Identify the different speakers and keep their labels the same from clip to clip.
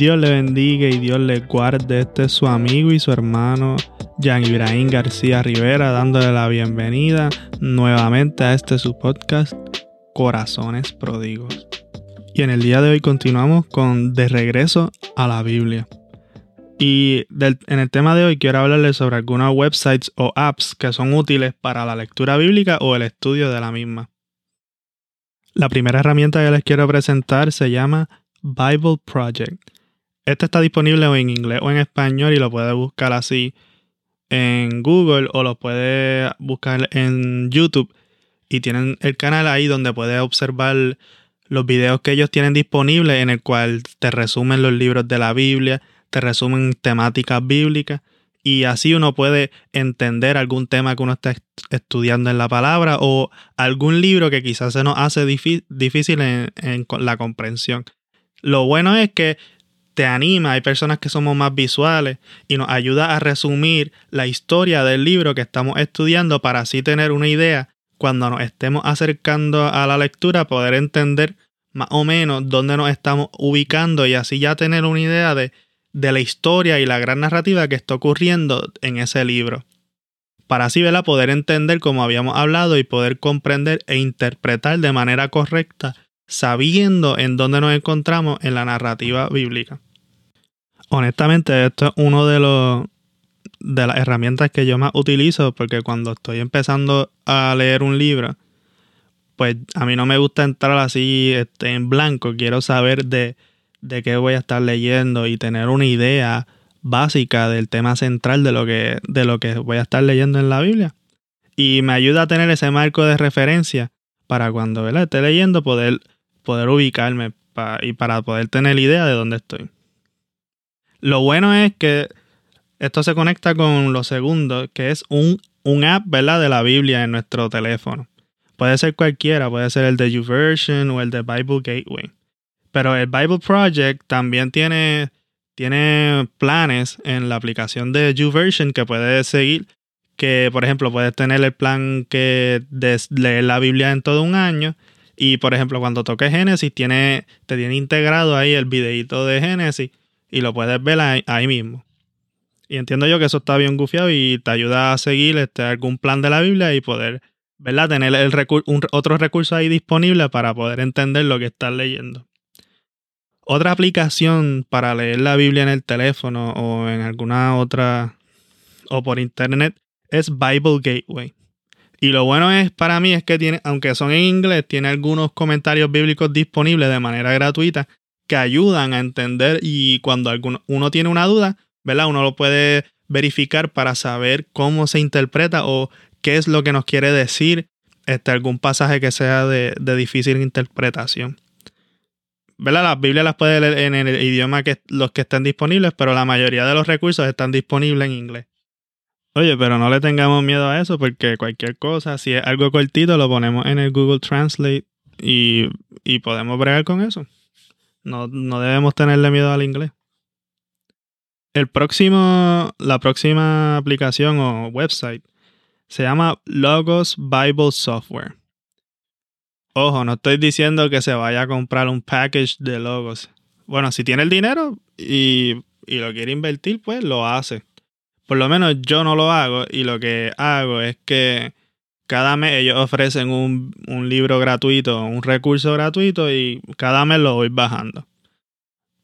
Speaker 1: Dios le bendiga y Dios le guarde. Este es su amigo y su hermano Jan Ibrahim García Rivera dándole la bienvenida nuevamente a este su podcast Corazones Pródigos. Y en el día de hoy continuamos con De regreso a la Biblia. Y en el tema de hoy quiero hablarles sobre algunos websites o apps que son útiles para la lectura bíblica o el estudio de la misma. La primera herramienta que les quiero presentar se llama Bible Project. Este está disponible en inglés o en español y lo puedes buscar así en Google o lo puedes buscar en YouTube. Y tienen el canal ahí donde puedes observar los videos que ellos tienen disponibles en el cual te resumen los libros de la Biblia, te resumen temáticas bíblicas y así uno puede entender algún tema que uno está estudiando en la palabra o algún libro que quizás se nos hace difícil en, la comprensión. Lo bueno es que te anima, hay personas que somos más visuales y nos ayuda a resumir la historia del libro que estamos estudiando para así tener una idea cuando nos estemos acercando a la lectura, poder entender más o menos dónde nos estamos ubicando y así ya tener una idea de de la historia y la gran narrativa que está ocurriendo en ese libro. Para así ¿verdad? poder entender como habíamos hablado y poder comprender e interpretar de manera correcta, sabiendo en dónde nos encontramos en la narrativa bíblica. Honestamente, esto es uno de los de las herramientas que yo más utilizo porque cuando estoy empezando a leer un libro, pues a mí no me gusta entrar así este, en blanco, quiero saber de de qué voy a estar leyendo y tener una idea básica del tema central de lo que, de lo que voy a estar leyendo en la Biblia. Y me ayuda a tener ese marco de referencia para cuando esté leyendo poder, poder ubicarme y para poder tener idea de dónde estoy. Lo bueno es que esto se conecta con lo segundo, que es un, un app ¿verdad? de la Biblia en nuestro teléfono. Puede ser cualquiera, puede ser el de YouVersion o el de Bible Gateway. Pero el Bible Project también tiene, tiene planes en la aplicación de YouVersion que puedes seguir. Que, por ejemplo, puedes tener el plan que de leer la Biblia en todo un año. Y, por ejemplo, cuando toques Génesis, tiene, te tiene integrado ahí el videito de Génesis y lo puedes ver ahí, mismo. Y entiendo yo que eso está bien gufiado y te ayuda a seguir este, algún plan de la Biblia y poder, ¿verdad? Tener el un, otro recurso ahí disponible para poder entender lo que estás leyendo. Otra aplicación para leer la Biblia en el teléfono o en alguna otra o por internet es Bible Gateway. Y lo bueno es para mí es que tiene, aunque son en inglés, tiene algunos comentarios bíblicos disponibles de manera gratuita que ayudan a entender y cuando uno tiene una duda, ¿verdad? Uno lo puede verificar para saber cómo se interpreta o qué es lo que nos quiere decir este, algún pasaje que sea de difícil interpretación. ¿verdad? Las Biblias las puede leer en el idioma que los que estén disponibles, pero la mayoría de los recursos están disponibles en inglés. Oye, pero no le tengamos miedo a eso porque cualquier cosa, si es algo cortito, lo ponemos en el Google Translate y, y podemos bregar con eso. No, no debemos tenerle miedo al inglés. El próximo, la próxima aplicación o website se llama Logos Bible Software. Ojo, no estoy diciendo que se vaya a comprar un package de logos. Bueno, si tiene el dinero y, lo quiere invertir, pues lo hace. Por lo menos yo no lo hago y lo que hago es que cada mes ellos ofrecen un, libro gratuito, un recurso gratuito y cada mes lo voy bajando.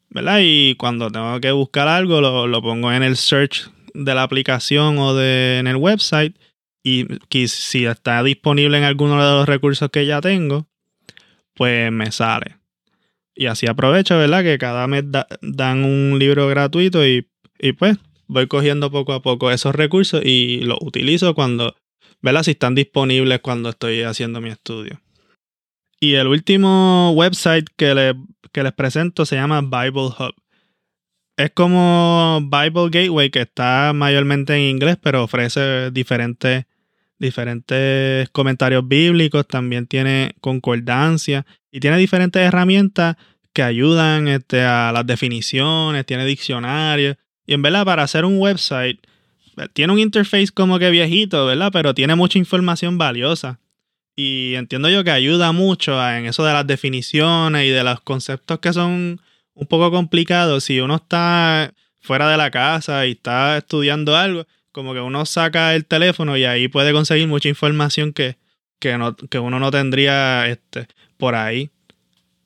Speaker 1: ¿Verdad? Y cuando tengo que buscar algo, lo, lo pongo en el search de la aplicación o de, en el website y que si está disponible en alguno de los recursos que ya tengo, pues me sale. Y así aprovecho, ¿verdad? Que cada mes dan un libro gratuito y, y, pues voy cogiendo poco a poco esos recursos y los utilizo cuando, ¿verdad? Si están disponibles cuando estoy haciendo mi estudio. Y el último website que, que les presento se llama Bible Hub. Es como Bible Gateway, que está mayormente en inglés, pero ofrece diferentes diferentes comentarios bíblicos, también tiene concordancia y tiene diferentes herramientas que ayudan este, a las definiciones, tiene diccionarios. Y en verdad, para hacer un website, tiene un interface como que viejito, ¿verdad? Pero tiene mucha información valiosa. Y entiendo yo que ayuda mucho en eso de las definiciones y de los conceptos que son un poco complicado si uno está fuera de la casa y está estudiando algo, como que uno saca el teléfono y ahí puede conseguir mucha información que, que, no, que uno no tendría este, por ahí.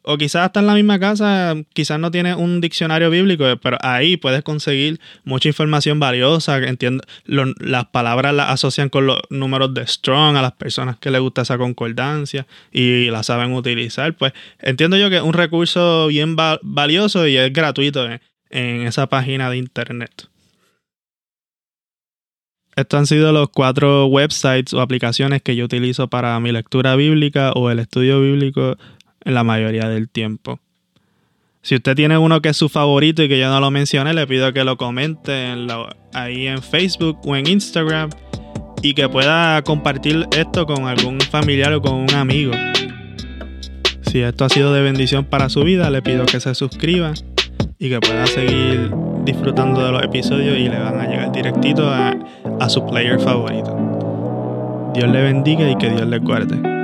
Speaker 1: O quizás hasta en la misma casa, quizás no tiene un diccionario bíblico, pero ahí puedes conseguir mucha información valiosa. Entiendo, las palabras las asocian con los números de Strong a las personas que les gusta esa concordancia y la saben utilizar. Pues entiendo yo que es un recurso bien valioso y es gratuito en esa página de internet. Estos han sido los cuatro websites o aplicaciones que yo utilizo para mi lectura bíblica o el estudio bíblico la mayoría del tiempo. Si usted tiene uno que es su favorito y que yo no lo mencioné, le pido que lo comente ahí en Facebook o en Instagram y que pueda compartir esto con algún familiar o con un amigo. Si esto ha sido de bendición para su vida, le pido que se suscriba y que pueda seguir disfrutando de los episodios y le van a llegar directito a, a su player favorito. Dios le bendiga y que Dios le guarde.